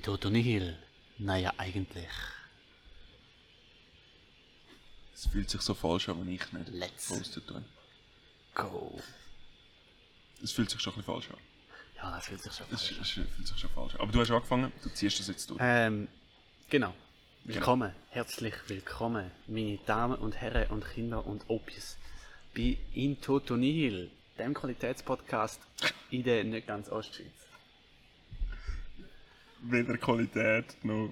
In Toto Nihil? Naja, eigentlich. Es fühlt sich so falsch an, wenn ich nicht Let's posten tue. Go. Es fühlt sich schon ein bisschen falsch an. Ja, das fühlt sich schon Es, falsch an. es fühlt sich schon falsch an. Aber du hast angefangen, du ziehst das jetzt durch. Ähm, genau. Willkommen, herzlich willkommen, meine Damen und Herren und Kinder und Opis, bei In Toto Nihil, dem Qualitätspodcast in der nicht ganz Ostschweiz. Weder Qualität noch.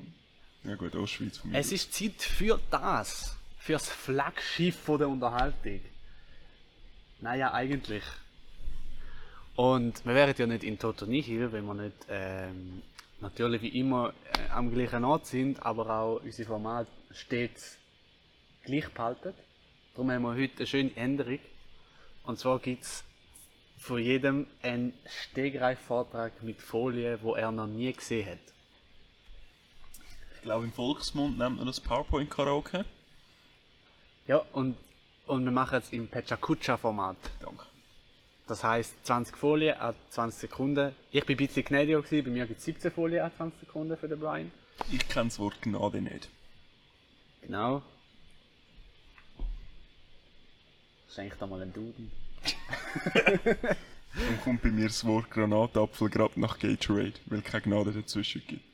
Ja gut, Ostschweiz von mir. Es ist Zeit für das, fürs Flaggschiff von der Unterhaltung. Naja, eigentlich. Und wir wären ja nicht in Toto Nihil, wenn wir nicht ähm, natürlich wie immer äh, am gleichen Ort sind, aber auch unser Format stets gleich behalten. Darum haben wir heute eine schöne Änderung. Und zwar gibt es von jedem einen Stegreif-Vortrag mit Folien, wo er noch nie gesehen hat. Ich glaube, im Volksmund nennt man das PowerPoint-Karaoke. Ja, und, und wir machen es im Pechakucha-Format. Danke. Das heisst 20 Folien an 20 Sekunden. Ich bin ein bisschen gnädiger, gewesen, bei mir gibt es 17 Folien an 20 Sekunden für den Brian. Ich kenne das Wort Gnade nicht. Genau. Schenk da mal einen Duden. Dann kommt bei mir das Wort Granatapfel gerade nach Gatorade, weil keine Gnade dazwischen gibt.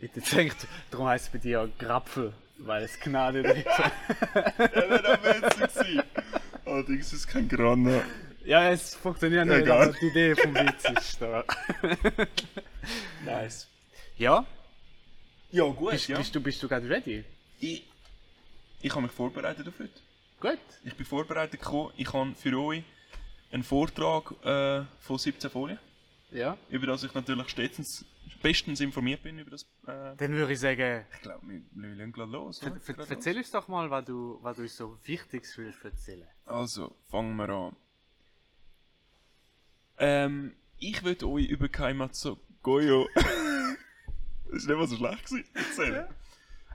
Bitte denkt, darum heisst es bei dir auch Grapfel, weil es Gnade drin ist. Ja, wäre auch witzig. Allerdings ist es kein Granat. Ja, es funktioniert nicht, Egal. aber die Idee vom Witz ist da. Nice. Ja? Ja, gut, Bist, bist du, bist du gerade ready? Ich, ich habe mich vorbereitet auf heute. Gut. Ich bin vorbereitet gekommen. Ich habe für euch einen Vortrag äh, von 17 Folien, Ja. über das ich natürlich stets bestens informiert bin über das. Äh, Dann würde ich sagen, ich glaube, wir, wir gleich los. ver ver Gleich erzähl uns doch mal, was du, was du uns so Wichtiges willst erzählen. los. Also, fangen wir an. Ähm, ich würde euch über Kaimatsu Goyo. das ist nicht mal so schlecht gewesen. Erzählen.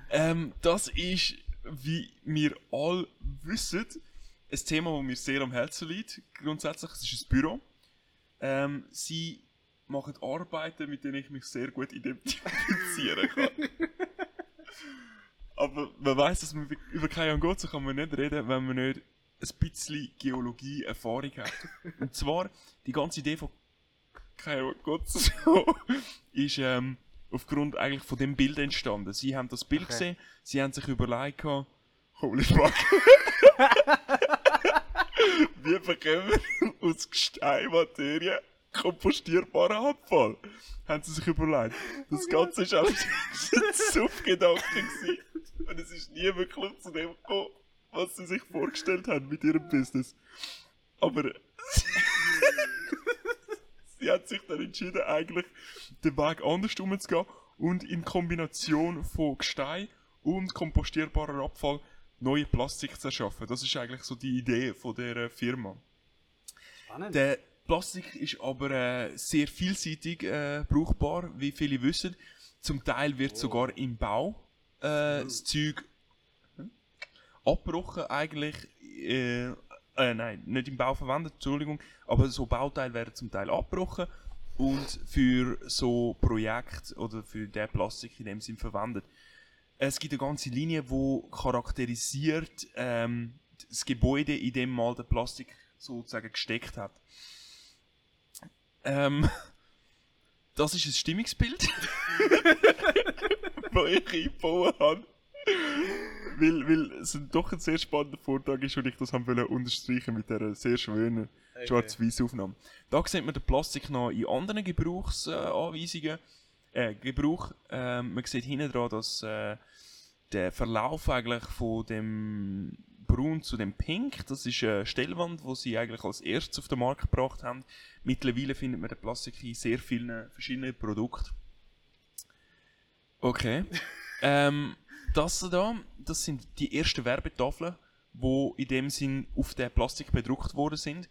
Ähm, das ist, wie wir alle wissen, ein Thema, das mir sehr am Herzen liegt. Grundsätzlich, es ist ein Büro. Ähm, sie machen Arbeiten, mit denen ich mich sehr gut identifizieren kann. Aber man weiß, dass man über Kajan Gotze kann man nicht reden, wenn man nicht ein bisschen Geologie-Erfahrung hat. Und zwar, die ganze Idee von Kajan Gotze ist ähm, aufgrund eigentlich von dem Bild entstanden. Sie haben das Bild Okay. gesehen, sie haben sich überlegt, holy fuck. Wie bekommen wir aus Gesteinmaterie kompostierbaren Abfall? Haben sie sich überlegt. Das Ganze ist einfach ein Suffgedanke. Und es ist nie wirklich zu dem gekommen, was sie sich vorgestellt haben mit ihrem Business. Aber sie hat sich dann entschieden, eigentlich den Weg anders umzugehen und in Kombination von Gestein und kompostierbarer Abfall neue Plastik zu erschaffen. Das ist eigentlich so die Idee von der Firma. Spannend. Der Plastik ist aber äh, sehr vielseitig äh, brauchbar, wie viele wissen. Zum Teil wird sogar im Bau äh, das Zeug hm, abgebrochen eigentlich. Äh, nein, nicht im Bau verwendet, Entschuldigung, aber so Bauteile werden zum Teil abgebrochen und für so Projekte oder für den Plastik in dem Sinn verwendet. Es gibt eine ganze Linie, wo charakterisiert ähm, das Gebäude, in dem mal der Plastik sozusagen gesteckt hat. Ähm, das ist ein Stimmungsbild, das ich eingebaut habe. Weil, weil es doch ein sehr spannender Vortrag ist und ich das haben wollte unterstreichen mit dieser sehr schönen schwarz-weiß Aufnahme. Da sieht man den Plastik noch in anderen Gebrauchsanweisungen. Äh, Gebrauch. Ähm, man sieht hinten dran, dass äh, der Verlauf eigentlich von dem Braun zu dem Pink, das ist eine Stellwand, wo sie eigentlich als erstes auf den Markt gebracht haben. Mittlerweile findet man den Plastik in sehr vielen verschiedenen Produkten. Okay. ähm, das da, das sind die ersten Werbetafeln, wo in dem Sinn auf den Plastik bedruckt worden sind.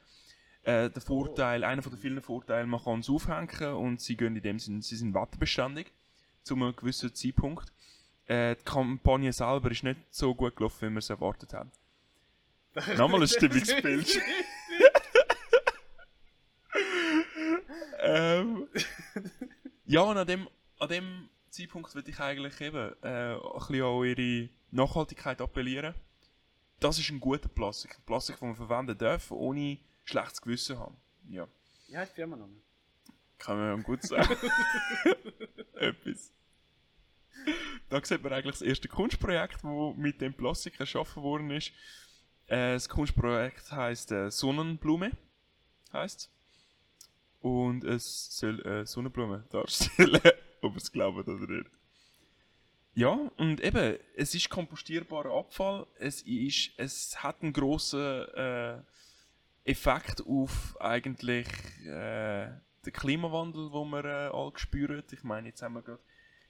Äh, der Vorteil, einer von den vielen Vorteile, man kann es aufhängen und sie gehen in dem Sinn, sie sind wetterbeständig zu einem gewissen Zeitpunkt. Äh, die Kampagne selber ist nicht so gut gelaufen, wie wir es erwartet haben. Nochmal ein Stimmungsbild. ähm, ja, und an dem, an dem Zeitpunkt würde ich eigentlich eben äh, ein bisschen an eure Nachhaltigkeit appellieren. Das ist ein guter Plastik. Ein Plastik, den man verwenden darf, ohne schlechtes Gewissen haben. Ja, Wie heißt die Firma nochmal? kann man gut sagen. Etwas. Da sieht man eigentlich das erste Kunstprojekt, das mit dem Plastik erschaffen worden ist. Äh, das Kunstprojekt heißt äh, Sonnenblume. Heißt. Und es soll äh, Sonnenblume darstellen, ob es glaubt oder nicht. Ja, und eben, es ist kompostierbarer Abfall. Es, ist, es hat einen grossen äh, Effekt auf eigentlich äh, den Klimawandel, den wir äh, alle spüren. Ich meine, jetzt haben wir gerade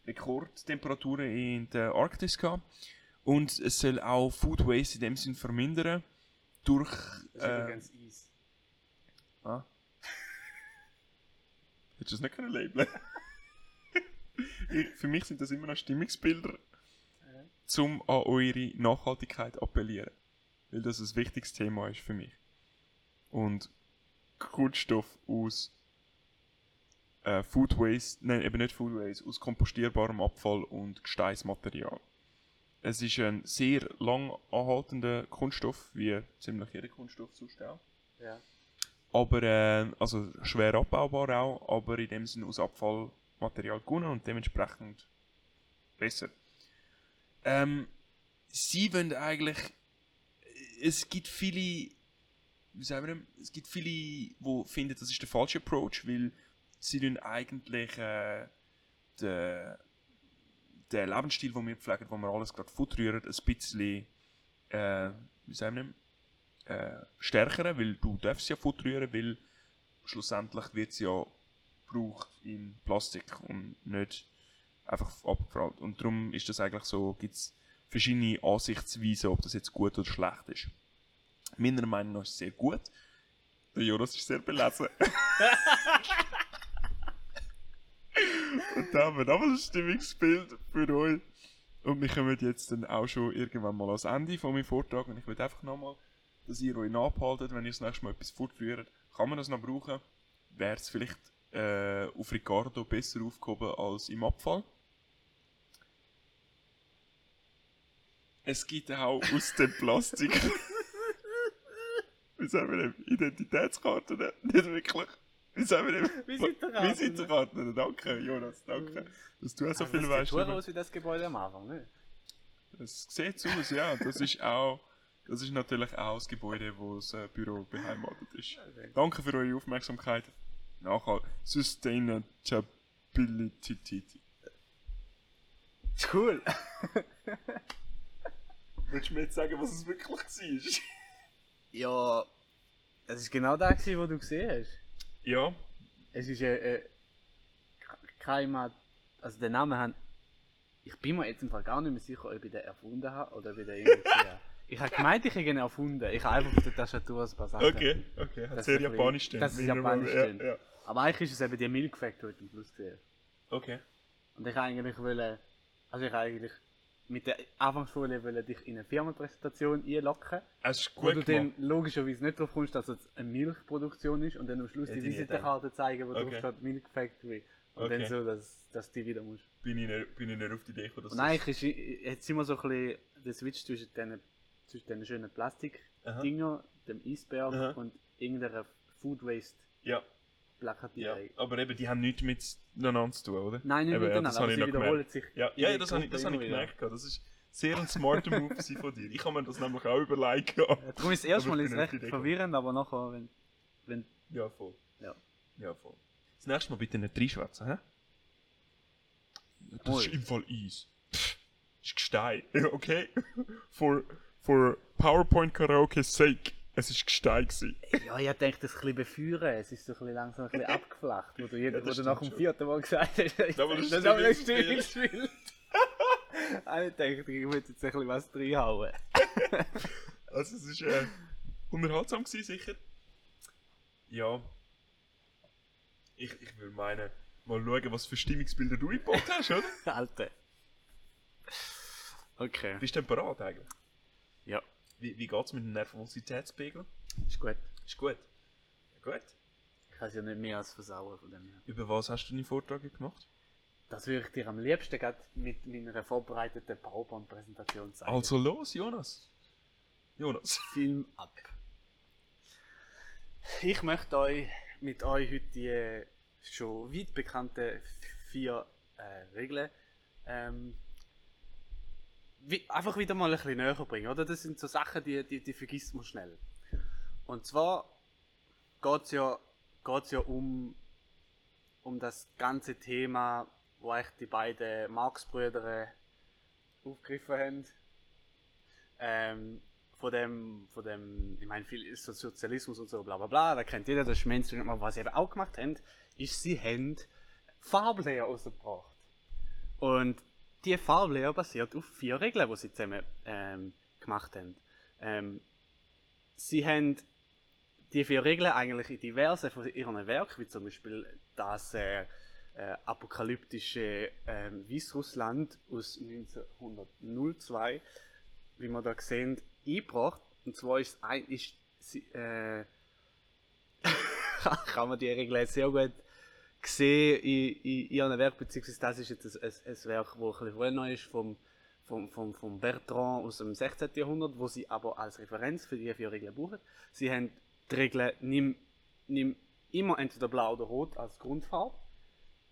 Rekordtemperaturen in der Arktis gehabt. Und es soll auch Food Waste in dem Sinn vermindern. Durch. Das ist Äh, übrigens Eis. ah. Hättest du es nicht können labeln Ich- Für mich sind das immer noch Stimmungsbilder, zum an eure Nachhaltigkeit appellieren. Weil das ein wichtiges Thema ist für mich. Und Kunststoff aus äh, Food Waste, nein, eben nicht Food Waste, aus kompostierbarem Abfall und Gesteinsmaterial. Es ist ein sehr lang anhaltender Kunststoff, wie ziemlich jeder Kunststoff sonst auch. Ja. Aber, äh, also schwer abbaubar auch, aber in dem Sinne aus Abfallmaterial gewonnen und dementsprechend besser. Ähm, sie wollen eigentlich, es gibt viele, wie sagen wir denn, es gibt viele, die finden, das ist der falsche Approach, weil sie tun eigentlich äh, den, den Lebensstil, den wir pflegen, wo wir alles gerade futtern, ein bisschen, äh, wie sagen wir äh, stärkeren, weil du darfst ja Futter rühren, weil schlussendlich wird es ja gebraucht in Plastik und nicht einfach abgefragt. Und darum ist das eigentlich so, gibt es verschiedene Ansichtsweisen, ob das jetzt gut oder schlecht ist. Meiner Meinung nach ist es sehr gut. Der Jonas ist sehr belesen. und da haben wir nochmal ein Stimmungsbild für euch. Und wir kommen jetzt dann auch schon irgendwann mal ans Ende von meinem Vortrag. Und ich will einfach nochmal dass ihr euch nachhaltet, wenn ihr das nächste Mal etwas fortführt. Kann man das noch brauchen? Wäre es vielleicht äh, auf Ricardo besser aufgehoben als im Abfall? Es gibt auch aus dem Plastik. Wie sagen wir dem? Identitätskarten? Nicht wirklich. Wie sagen wir dem? Visitenkarten. Visitenkarten. Danke, Jonas, danke. Dass du auch so viel das weißt. sieht über- aus wie das Gebäude am Anfang, ne? es sieht so aus, ja. Das ist auch, das ist natürlich auch das Gebäude, wo das äh, Büro beheimatet ist. Danke für eure Aufmerksamkeit. Nachhalt. Sustainability. Cool. Willst du mir jetzt sagen, was es wirklich war? Ja, es ist genau das, gewesen, was du gesehen hast. ja. Es ist äh, äh, kein Mat also den Namen haben. Ich bin mir jetzt im Fall gar nicht mehr sicher, ob ich den erfunden habe oder ob ich den irgendwie. Ich habe gemeint, ich hätte ihn erfunden. Ich habe einfach auf der Tastatur ein paar Sachen. Okay, okay. Hat Das sehr japanisch stehen. das ist japanisch ja, stehen. ja. Aber eigentlich ist es eben die Milk Factory am Schluss gesehen. Okay. Und ich eigentlich wollte, also ich eigentlich mit der Anfangsfolie wollte dich in eine Firmenpräsentation einlocken, Es ist wo gut du gemacht. dann logischerweise nicht drauf kommst, dass es eine Milchproduktion ist und dann am Schluss Hätte die Visitenkarte zeigen, wo Okay. drauf steht Milk Factory. Und Okay. dann so, dass, dass du die wieder musst. Bin ich, nicht, bin ich nicht auf die Idee gekommen, dass Und eigentlich ist, jetzt sind wir so ein bisschen der Switch zwischen diesen, zwischen diesen schönen Plastikdinger, dem Eisberg Aha. und irgendeiner Food Waste Ja, ja. Plakatierung. Aber eben, die haben nichts miteinander zu tun, oder? Nein, nicht Eben, ja, miteinander, das aber sie wiederholen sich. Ja, ja, der das habe ich, das habe ich gemerkt. gehabt. Das ist sehr ein smarter Move von dir. Ich habe mir das nämlich auch überlegt. Ja, Darum ist es erstmal ist recht verwirrend, aber nachher, wenn, wenn Ja, voll. ja. Ja, voll. Das nächste Mal bitte nicht reinschwätzen, hä? Das Mal. ist im Fall Eis. Pff, ist Gestein. Ja, okay? For, for PowerPoint Karaoke sake. Es ist Gestein gewesen. Ja, ich denke, das ein bisschen befeuern. Es ist so ein bisschen langsam ein bisschen abgeflacht, wo du, jeder, Ja, das wo du nach dem stimmt vierten Mal gesagt hast. das ist ein Stimmungsbild. Stimmungsbild. ich denke, ich muss jetzt ein bisschen was reinhauen. Also es ist äh, unterhaltsam gewesen, sicher. Ja. Ich, ich will meinen, mal schauen, was für Stimmungsbilder du eingebaut hast, oder? Alter. Okay. Bist du denn bereit eigentlich? Ja, Wie, wie geht es mit dem Nervositätspegel? ist gut. Ist gut. Ja, gut. Ich kann es ja nicht mehr als versauen von dem her. Über was hast du deine Vorträge gemacht? Das würde ich dir am liebsten gerade mit meiner vorbereiteten PowerPoint-Präsentation zeigen. Also los, Jonas. Jonas. Film ab. Ich möchte euch mit euch heute die äh, schon weit bekannten vier äh, Regeln ähm, wie, einfach wieder mal ein bisschen näher bringen. Oder? Das sind so Sachen, die, die, die vergisst man schnell. Und zwar geht es ja, geht's ja um, um das ganze Thema, wo eigentlich die beiden Marx-Brüder aufgegriffen haben. Ähm, von dem, von dem, ich meine, viel ist so Sozialismus und so, bla bla bla, da kennt jeder, das ist Mainstream, aber was sie eben auch gemacht haben, ist, sie haben Farblehrer rausgebracht. Und die Farblehre basiert auf vier Regeln, die sie zusammen ähm, gemacht haben. Ähm, sie haben die vier Regeln eigentlich in diversen von ihren Werken, wie zum Beispiel das äh, äh, apokalyptische äh, Weißrussland aus 1902, wie man da sehen, eingebracht. Und zwar ist, sie, äh, kann man die Regeln sehr gut sehen in, in ihren Werk, beziehungsweise das ist jetzt ein, ein, ein Werk, das ein bisschen neu ist, vom, vom, vom, vom Bertrand aus dem 16. Jahrhundert, wo sie aber als Referenz für die vier Regeln brauchen. Sie haben die Regeln, nimm, nimm immer entweder blau oder rot als Grundfarbe.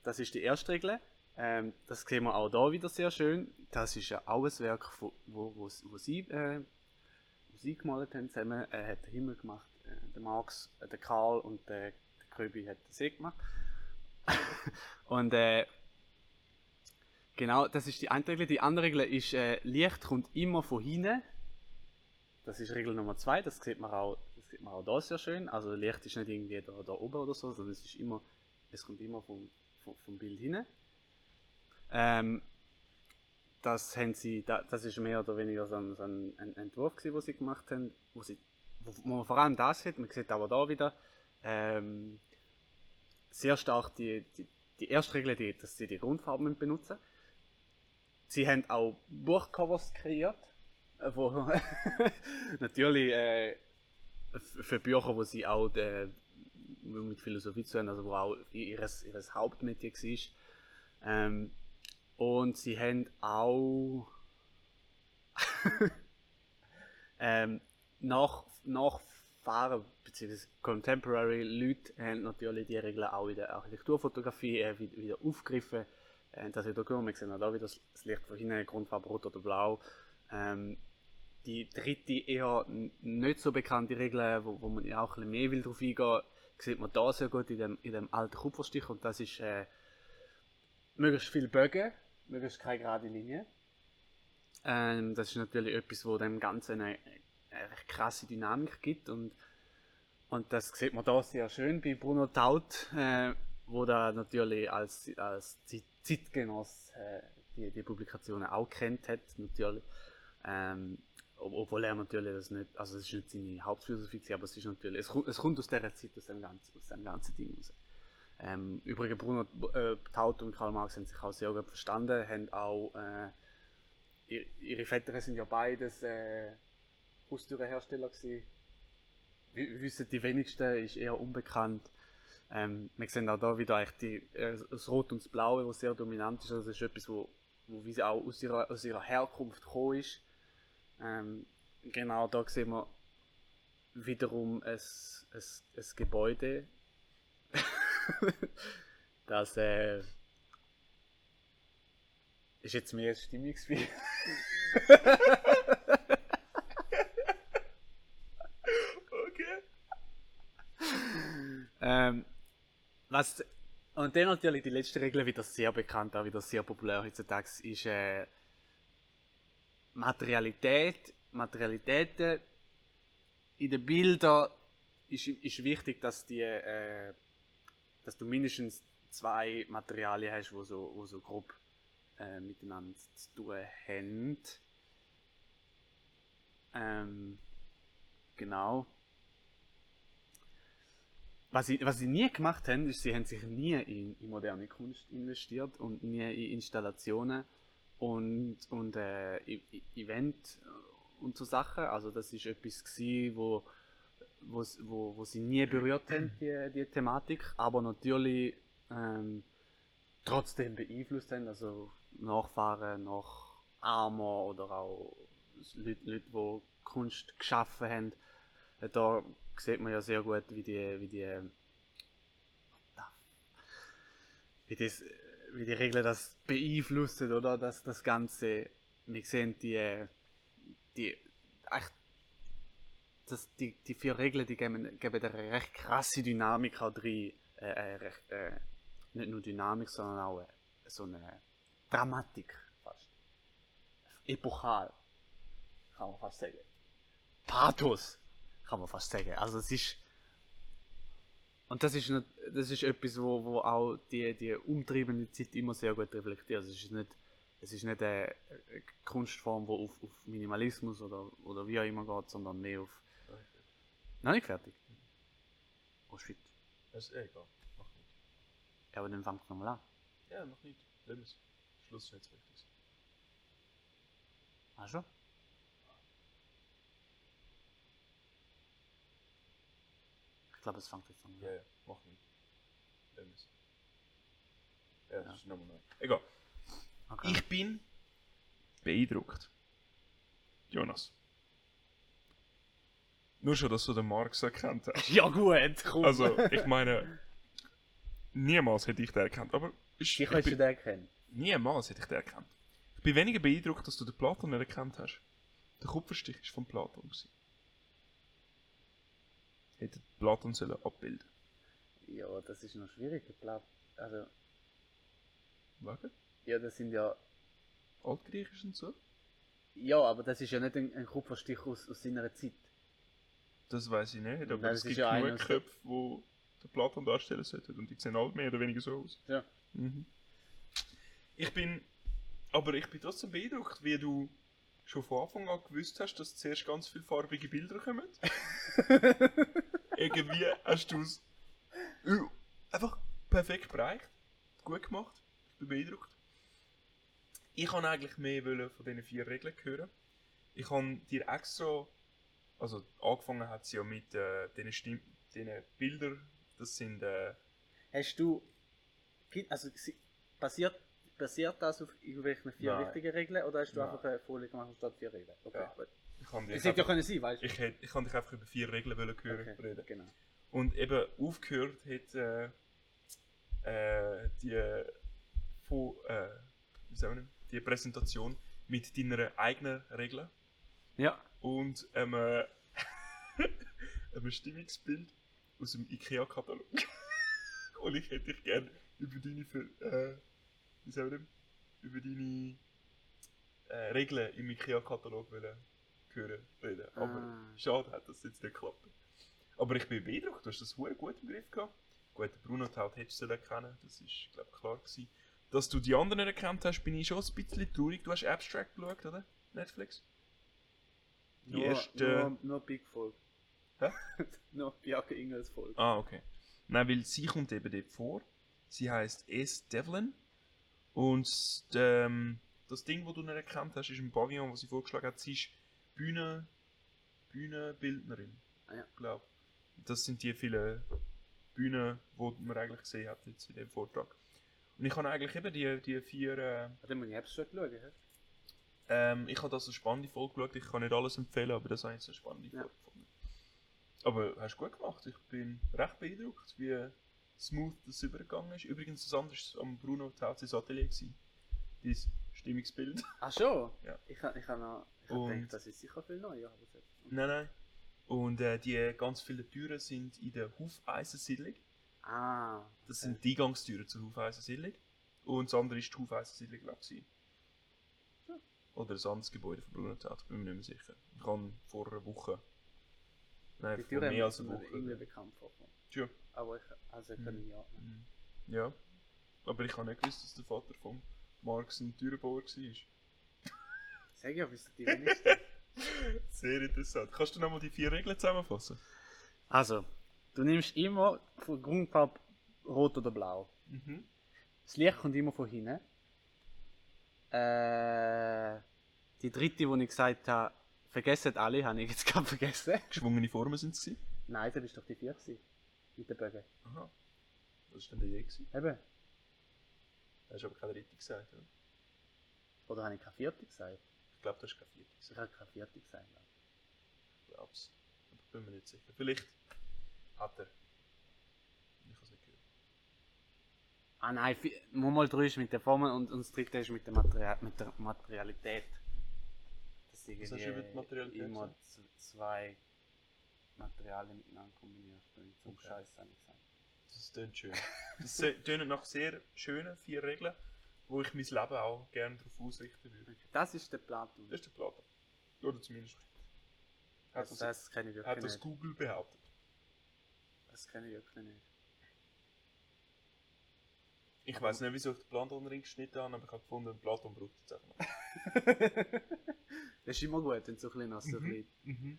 Das ist die erste Regel. Ähm, das sehen wir auch da wieder sehr schön. Das ist ja auch ein Werk, wo, wo, wo, wo sie äh, sie gemalt haben zusammen. Er hat den Himmel gemacht, äh, der Marx, äh, der Karl und der, der Kröbi hat den See gemacht. und äh, genau, das ist die eine Regel. Die andere Regel ist, äh, Licht kommt immer von hinten. Das ist Regel Nummer zwei. Das sieht man auch, das sieht man auch da sehr schön. Also Licht ist nicht irgendwie da, da oben oder so, sondern es ist immer, es kommt immer vom, vom, vom Bild hinten. Ähm, das haben sie, das ist mehr oder weniger so ein, so ein Entwurf den sie gemacht haben, wo, sie, wo man vor allem das sieht, man sieht aber da wieder ähm, sehr stark die, die, die erste Regel, die, dass sie die Grundfarben benutzen. Sie haben auch Buchcovers kreiert, äh, wo natürlich äh, für Bücher, wo sie auch äh, mit Philosophie zu haben, also wo auch ihres, ihres Hauptmetier war. Ähm, und sie haben auch ähm, nach, Nachfahren bzw. Contemporary Leute haben natürlich die Regeln auch in der Architekturfotografie äh, wieder, aufgegriffen. Äh, das wieder wir sehen auch wieder das, Licht von hinten, Grundfarbe rot oder blau. Ähm, die dritte eher nicht so bekannte Regel, wo, wo man ja auch ein bisschen mehr will drauf eingehen, sieht man da sehr gut in dem, in dem alten Kupferstich und das ist äh, möglichst viel Bögen möglichst keine gerade Linie. Ähm, das ist natürlich etwas, wo dem Ganzen eine, eine krasse Dynamik gibt und, und das sieht man da sehr schön bei Bruno Taut, äh, wo da natürlich als, als Zeitgenoss äh, die, die Publikationen auch kennt hat, natürlich. Ähm, obwohl er natürlich das nicht, also es ist nicht seine Hauptphilosophie, aber es ist natürlich, es, es kommt aus dieser Zeit, aus dem ganzen, aus dem ganzen Ding raus. Ähm, übrigens, Bruno äh, Taut und Karl Marx haben sich auch sehr gut verstanden, haben auch, äh, ihre Väter sind ja beides äh, Haustürenhersteller gewesen. W wissen die wenigsten, ist eher unbekannt. Ähm, wir sehen auch da wieder die, äh, das Rot und das Blaue, was sehr dominant ist. Also das ist etwas, wo, wo wie sie auch aus ihrer, aus ihrer Herkunft gekommen ist. Ähm, genau da sehen wir wiederum ein, ein, ein Gebäude, das äh, ist jetzt mehr ein Stimmungsspiel. okay. Ähm, was, und dann natürlich die letzte Regel, wieder sehr bekannt, auch wieder sehr populär heutzutage, ist äh, Materialität. Materialitäten in den Bildern ist, ist wichtig, dass die äh, dass du mindestens zwei Materialien hast, die so, wo so grob äh, miteinander zu tun haben. Ähm, genau. Was sie, was sie nie gemacht haben, ist, sie haben sich nie in, in moderne Kunst investiert und nie in Installationen und, und äh, Event und so Sachen. Also das ist etwas gewesen, wo wo, wo, wo sie nie berührt haben, die, die Thematik, aber natürlich ähm, trotzdem beeinflusst haben, also Nachfahren, nach Armer oder auch Leute, Leute, die Kunst geschaffen haben. Da sieht man ja sehr gut, wie die, wie die, wie das, wie die Regeln das beeinflussen, oder? Das, das Ganze, wir sehen die, die, echt, das, die, die vier Regeln, die geben, geben eine recht krasse Dynamik auch drin, äh, äh, recht, äh, nicht nur Dynamik, sondern auch äh, so eine Dramatik fast. Epochal, kann man fast sagen. Pathos, kann man fast sagen. Also es ist und das ist, nicht, das ist etwas, wo, wo auch die, die umtriebene Zeit immer sehr gut reflektiert. Es ist nicht, es ist nicht eine Kunstform, die auf, auf Minimalismus oder, oder wie auch immer geht, sondern mehr auf. Nein, nicht fertig. Oh shit. Das ist eh egal. Mach nicht. Ja, aber dann fangt nochmal an. Ja, noch nicht. Es. Schluss ist jetzt richtig. Ach schon? Ich glaube, es fängt jetzt an. Ja, ja, mach nicht. Es. Ja, das ist nochmal neu. Egal. Okay. Ich bin beeindruckt. Jonas. Nur schon, dass du den Marx erkannt hast. Ja gut, komm. Also, ich meine, niemals hätte ich den erkannt. Aber ich, Wie ich kannst du bin, den erkennen? niemals hätte ich den erkannt. Ich bin weniger beeindruckt, dass du den Platon nicht erkannt hast. Der Kupferstich ist von Platon. Gewesen. Hätte Platon sollen abbilden Ja, das ist noch schwierig. Ich glaube, also, Wegen? ja, das sind ja. Altgriechisch und so? Ja, aber das ist ja nicht ein, ein Kupferstich aus, aus seiner Zeit. Das weiß ich nicht, aber Nein, es gibt ja genug Köpfe, die den Platon darstellen sollten und die sehen alle mehr oder weniger so aus. Ja. Mhm. Ich bin, aber ich bin trotzdem beeindruckt, wie du schon von Anfang an gewusst hast, dass zuerst ganz viele farbige Bilder kommen. Irgendwie hast du es einfach perfekt bereicht, gut gemacht. Ich bin beeindruckt. Ich kann eigentlich mehr wollen von diesen vier Regeln hören. Ich habe dir extra, also angefangen hat sie ja mit äh, diesen, Stimm diesen Bildern, das sind äh, Hast du. Also, sie- basiert, basiert das auf irgendwelchen vier Nein. richtigen Regeln oder hast du Nein. einfach eine Folie gemacht statt vier Regeln? Okay, Ja. gut. ich kann dir Das hätte ja können sein, weißt du? ich, hätte- ich kann dich einfach über vier Regeln hören Okay, reden. genau. Und eben aufgehört hat äh, äh, die, von, äh, wie sagen wir, die Präsentation mit deiner eigenen Regel Ja. und einem, äh, einem Stimmungsbild aus dem IKEA-Katalog. und ich hätte dich gerne über deine, äh, sagen wir, über deine äh, Regeln im IKEA-Katalog hören, reden. Aber Ah. schade hat das jetzt nicht geklappt. Aber ich bin beeindruckt, du hast das verdammt gut im Griff gehabt. Gut, Bruno Taut hättest du sollen kennen, das ist, glaube ich, klar gewesen. Dass du die anderen erkannt hast, bin ich schon ein bisschen traurig. Du hast Abstract geschaut, oder? Netflix? Die Nur, erste- nur, nur Big Folge. Hä? nur Bianca Ingels Folge. Ah, okay. Nein, weil sie kommt eben dort vor. Sie heißt S. Devlin. Und ähm, das Ding, das du nicht erkannt hast, ist ein Pavillon, was sie vorgeschlagen hat. Sie ist Bühne, Bühnenbildnerin. Ah, ja. Glaub. Das sind die vielen Bühnen, die man eigentlich gesehen hat jetzt in dem Vortrag. Und ich habe eigentlich eben die, die vier. Äh, muss ich Abstract schauen. hä? ähm, ich habe das eine spannende Folge geschaut. Ich kann nicht alles empfehlen, aber das habe ich eine spannende Ja. Folge gefunden. Aber hast du gut gemacht. Ich bin recht beeindruckt, wie smooth das übergegangen ist. Übrigens, das andere war am Bruno Tauzis Atelier. gewesen. Dein Stimmungsbild. Ach schon? Ja. Ich habe ich hab noch. Ich Und- gedacht, das ist sicher viel neuer. Aber das- nein, nein. Und äh, die ganz vielen Türen sind in der Hufeisensiedlung. Ah. Das okay. sind die Eingangstüren zur Hufeisensiedlung. Und das andere ist die Hufeisensiedlung, glaube ich. Ja. Oder ein anderes Gebäude von Bruno Taut, bin mir nicht mehr sicher. Ich habe vor einer Woche. Nein, Die vor Tür mehr als einer mir irgendwie Woche. bekannt vorkommen. Tja. Ich also ich kann Mhm. ja. Mhm. Ja. Aber ich habe nicht gewusst, dass der Vater von Marx ein Türenbauer war. Sag ja, bist du die wenigste. Sehr interessant. Kannst du nochmal die vier Regeln zusammenfassen? also, du nimmst immer von Grundfarbe rot oder blau. Mhm. Das Licht kommt immer von hinten. Äh, die dritte, die ich gesagt habe, vergessen alle, habe ich jetzt gerade vergessen. Geschwungene Formen sind es. Nein, das war doch die 4 gewesen. Mit den Bögen. Aha. Was war denn der gewesen? Eben. Du hast aber keine dritte gesagt, oder? Oder habe ich keine vierte gesagt? Ich glaube, du hast keine vierte Ich gesagt. habe keine vierte gesagt. glaub ich. Ich glaube es. Aber ich bin mir nicht sicher. Vielleicht hat er. Ich habe es nicht gehört. Ah nein, vi- mal 3 ist mit der Formel und, und das dritte ist mit der, Material mit der Materialität. Das ist Was hast du über die Materialität immer gesagt? zwei Materialien miteinander kombinierst. Und zum Okay. Scheiß gesagt. Das tönt schön. Das tönt nach sehr schönen vier Regeln, wo ich mein Leben auch gerne darauf ausrichten würde. Das ist der Platon. Das ist der Platon. Oder zumindest hat Das, das, das kenne ich wirklich hat das nicht. Google behauptet. Das kenne ich wirklich nicht. Ich Aber- weiß nicht, wieso ich den Platon drin geschnitten habe, aber ich habe gefunden, Platon braucht es einfach mal. Das ist immer gut, wenn du so ein bisschen, so ein bisschen Mhm.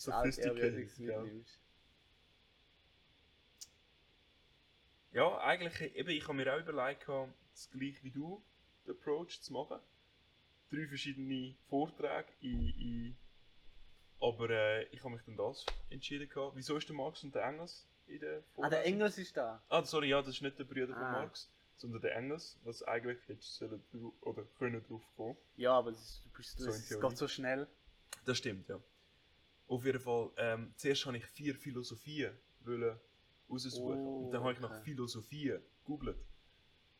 Sophisticated, ja. Ja, eigentlich, eben, ich habe mir auch überlegt, das gleiche wie du, den Approach zu machen. Drei verschiedene Vorträge, in, in, aber äh, ich habe mich dann das entschieden. Gehabt. Wieso ist der Marx und der Engels in der Ah, Vorlesung? der Engels ist da. Ah, sorry, ja, das ist nicht der Bruder von Ah. Marx, sondern der Engels, was eigentlich hättest sollen oder können drauf kommen. Ja, aber das ist, du bist, So in es Theorie. geht so schnell. Das stimmt, ja. Auf jeden Fall, ähm, zuerst habe ich vier Philosophien wollen raussuchen. Oh, und dann habe ich nach okay. Philosophien gegoogelt.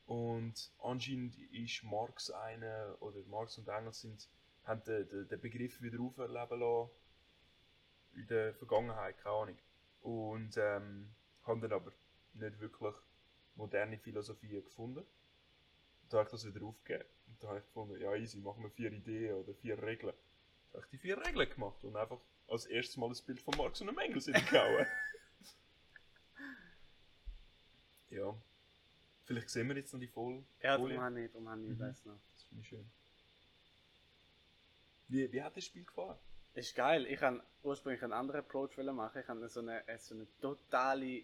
Und anscheinend ist Marx eine, oder Marx und Engels sind, haben den, den, den Begriff wieder aufleben lassen. In der Vergangenheit, keine Ahnung. Und ähm, haben dann aber nicht wirklich moderne Philosophien gefunden. Da habe ich das wieder aufgegeben. Und da habe ich gefunden, ja easy, machen wir vier Ideen oder vier Regeln. Da habe ich die vier Regeln gemacht und einfach als erstes mal ein Bild von Marx und dem Engels hingehauen. ja. Vielleicht sehen wir jetzt noch die Voll Ja, Folie. darum habe ich, darum habe ich, Mhm. weiß noch. Das finde ich schön. Wie, wie hat das Spiel gefallen? Das ist geil. Ich habe ursprünglich einen anderen Approach wollen machen. Ich habe so eine, äh, so eine totale,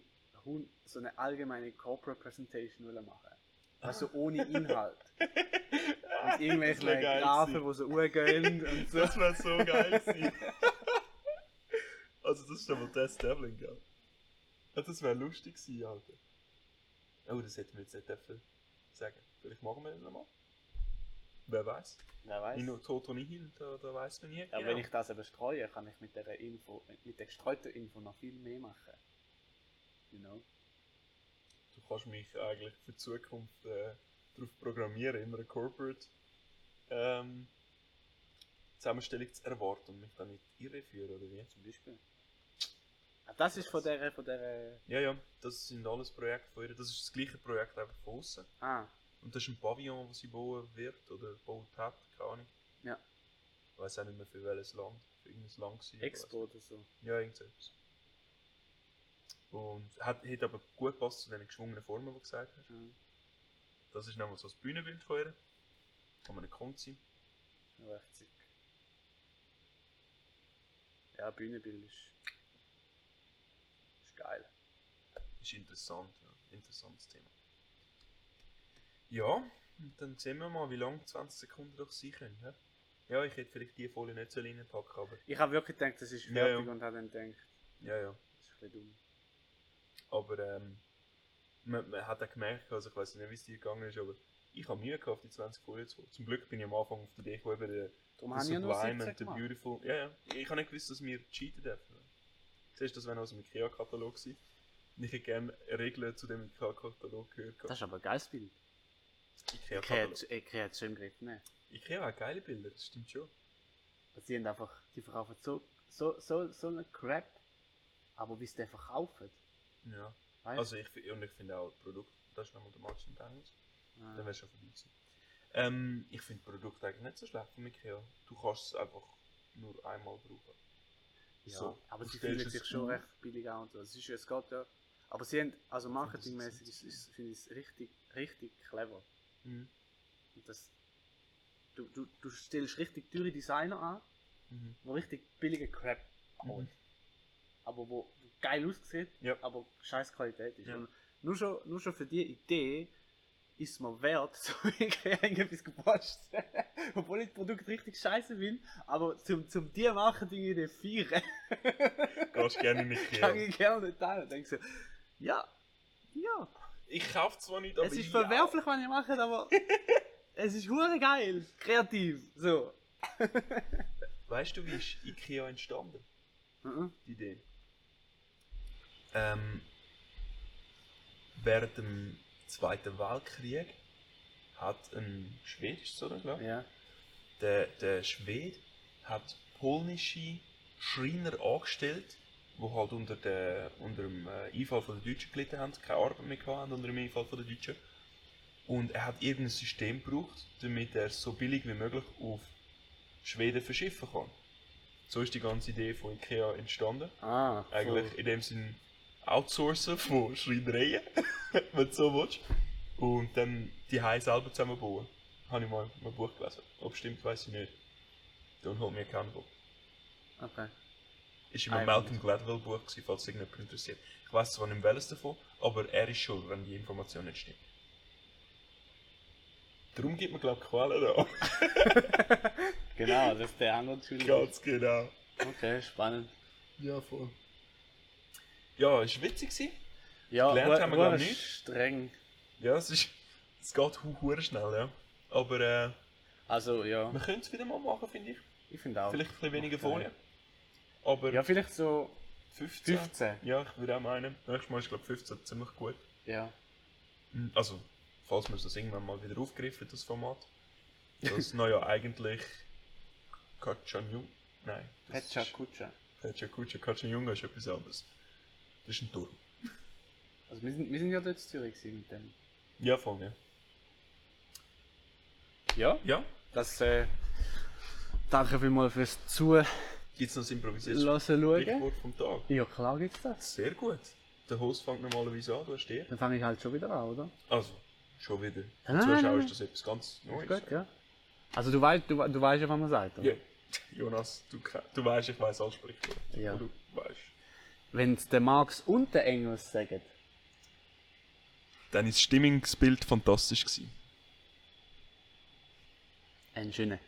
so eine allgemeine Corporate Presentation wollen machen. Also ohne Inhalt. Und irgendwelche wär geil Graphen, gewesen. die so urgehen und so. Das wäre so geil gewesen. Also das ist aber Death Devlin, gell? Ja, das wäre lustig gewesen, Alter. Oh, das hätten wir jetzt nicht dürfen sagen. Vielleicht machen wir das nochmal. Wer weiß? Wer weiß. Nino Toto Nihil, da, da weiß man nie. Ja, wenn ich das eben streue, kann ich mit der Info, mit der gestreuten Info noch viel mehr machen. You know? Du kannst mich eigentlich für die Zukunft äh, darauf programmieren, immer eine Corporate ähm, Zusammenstellung zu erwarten und mich dann nicht irreführen, oder wie? Zum Beispiel. Das ist von der, von der. Ja, ja, das sind alles Projekte von ihr. Das ist das gleiche Projekt einfach von außen. Ah, Und das ist ein Pavillon, das sie bauen wird oder gebaut hat, keine Ahnung. ja. Ich weiß auch nicht mehr für welches Land. Für irgendein Land gewesen, ich Expo oder so. Ja, irgendetwas. Und hat, hat aber gut gepasst zu den geschwungenen Formen, die du gesagt hast. Mhm. Das ist nämlich so das Bühnenbild von ihr. Kann man nicht Kunst sein. Ja, echt sick. Ja, Bühnenbild ist geil. Ist interessant, ja. Interessantes Thema. Ja, dann sehen wir mal, wie lange 20 Sekunden doch sein können. Ja, ja ich hätte vielleicht die Folie nicht so reinpacken, aber Ich habe wirklich gedacht, das ist Ja, fertig ja. und habe dann gedacht, ja, ja. das ist ein bisschen dumm. Aber ähm, man, man hat auch gemerkt, also ich weiß nicht, wie es dir gegangen ist, aber ich habe Mühe gehabt, auf die 20 Folien zu kommen. Zum Glück bin ich am Anfang auf die Idee gekommen, eben der Darum der ja Sublime 17 and the. Beautiful. Ja, ja. Ich habe nicht gewusst, dass wir cheaten dürfen. Siehst du, das wäre aus dem IKEA-Katalog gewesen. Ich hätte gerne Regeln zu dem IKEA-Katalog gehört. Das ist aber ein geiles Bild. Ich IKEA-Katalog. hätte es schon im Griff nehmen. IKEA hat geile Bilder, das stimmt schon. Sie haben einfach, die verkaufen so, so, so, so einen Crap, aber wie sie den verkaufen, Ja. weißt Also ich, und ich finde auch das Produkt, das ist nochmal der Marks und Daniels, Ah. dann wäre schon vorbei gewesen. Ähm, ich finde das Produkt eigentlich nicht so schlecht von IKEA. Du kannst es einfach nur einmal brauchen. Ja, So, aber du sie fühlen sich schon recht billig an und so. Es ist ja, es geht ja. Aber sie haben, also marketingmäßig ist, ist, finde ich es richtig, richtig clever. Mhm. Und das, du, du, du stellst richtig teure Designer an, Mhm. wo richtig billige Crap holen. Aber wo, geil aussieht, Ja. aber scheiß Qualität ist. Ja. Und nur schon, nur schon für die Idee ist es mir wert, so irgendetwas gepostet. Obwohl ich das Produkt richtig scheiße finde, aber zum, zum die die Viere, Gehst gerne nicht kann ich gerne nicht teilen. Denke so, ja, ja. Ich kaufe zwar nicht, aber Es ist ja. verwerflich, wenn ihr macht, aber es ist hure geil, kreativ, so. Weißt du, wie ist Ikea entstanden? Mhm. Die Idee. Ähm, während dem Zweiten Weltkrieg hat ein Schwedisch, oder? Ja. Der, der Schwede hat polnische Schreiner angestellt, die halt unter, der, unter dem äh, Einfall von den Deutschen gelitten haben, keine Arbeit mehr gehabt haben unter dem Einfall von den Deutschen. Und er hat irgendein System gebraucht, damit er so billig wie möglich auf Schweden verschiffen kann. So ist die ganze Idee von Ikea entstanden. Ah, Eigentlich voll. in dem Sinn Outsourcen von Schreinereien, wenn du so willst. Und dann die Hai selber zusammenbauen. Habe ich mal in einem Buch gelesen. Ob es stimmt, weiß ich nicht. Don't hold me accountable. Okay. Ist in einem Eigentlich. Malcolm Gladwell Buch, gewesen, falls es irgendjemand interessiert. Ich weiß zwar nicht welches davon, aber er ist schuld, wenn die Information nicht stimmt. Darum gibt man, glaube ich, Quellen an. Genau, das ist der andere Schüler. Ganz genau. Okay, spannend. Ja, voll. Ja, es war witzig. gewesen. Ja, Gelernt haben wir, hure glaub ich, nicht. streng. Ja, es, ist, es geht hu- schnell, ja. Aber äh, Also, ja, wir können es wieder mal machen, finde ich. ich finde auch. Vielleicht ein bisschen weniger Okay. Folie. Aber Ja, vielleicht so 15. 15. Ja, ich würde auch meinen. Nächstes Mal ist, glaube ich, 15 ziemlich gut. Ja. Also, falls wir das irgendwann mal wieder aufgreifen, das Format. Das neue ja eigentlich Kachanjung. Nein. Kutscha. Kachakucha, Kachanjunga ist etwas anderes. Das ist ein Turm. Also, wir sind, wir sind ja dort in Zürich mit dem. Ja, voll, ja. Ja, Ja, das, äh, danke vielmals fürs Zuhören, gibt es noch das improvisiertes schauen. Sprichwort vom Tag? Ja, klar gibt's das. Sehr gut. Der Host fängt normalerweise an, du hast dir. Dann fange ich halt schon wieder an, oder? Also, schon wieder. Nein, Zuschauer nein. ist das etwas ganz Neues. Gut, ja. Also, du weißt, du, du weißt ja, was man sagt, oder? Ja. Jonas, du, du weißt, ich weiß alles Sprichwort. Ja. Du weißt. Wenn es der Marx und der Engels sagen. Dann ist das Stimmungsbild fantastisch gewesen. Ein schöner.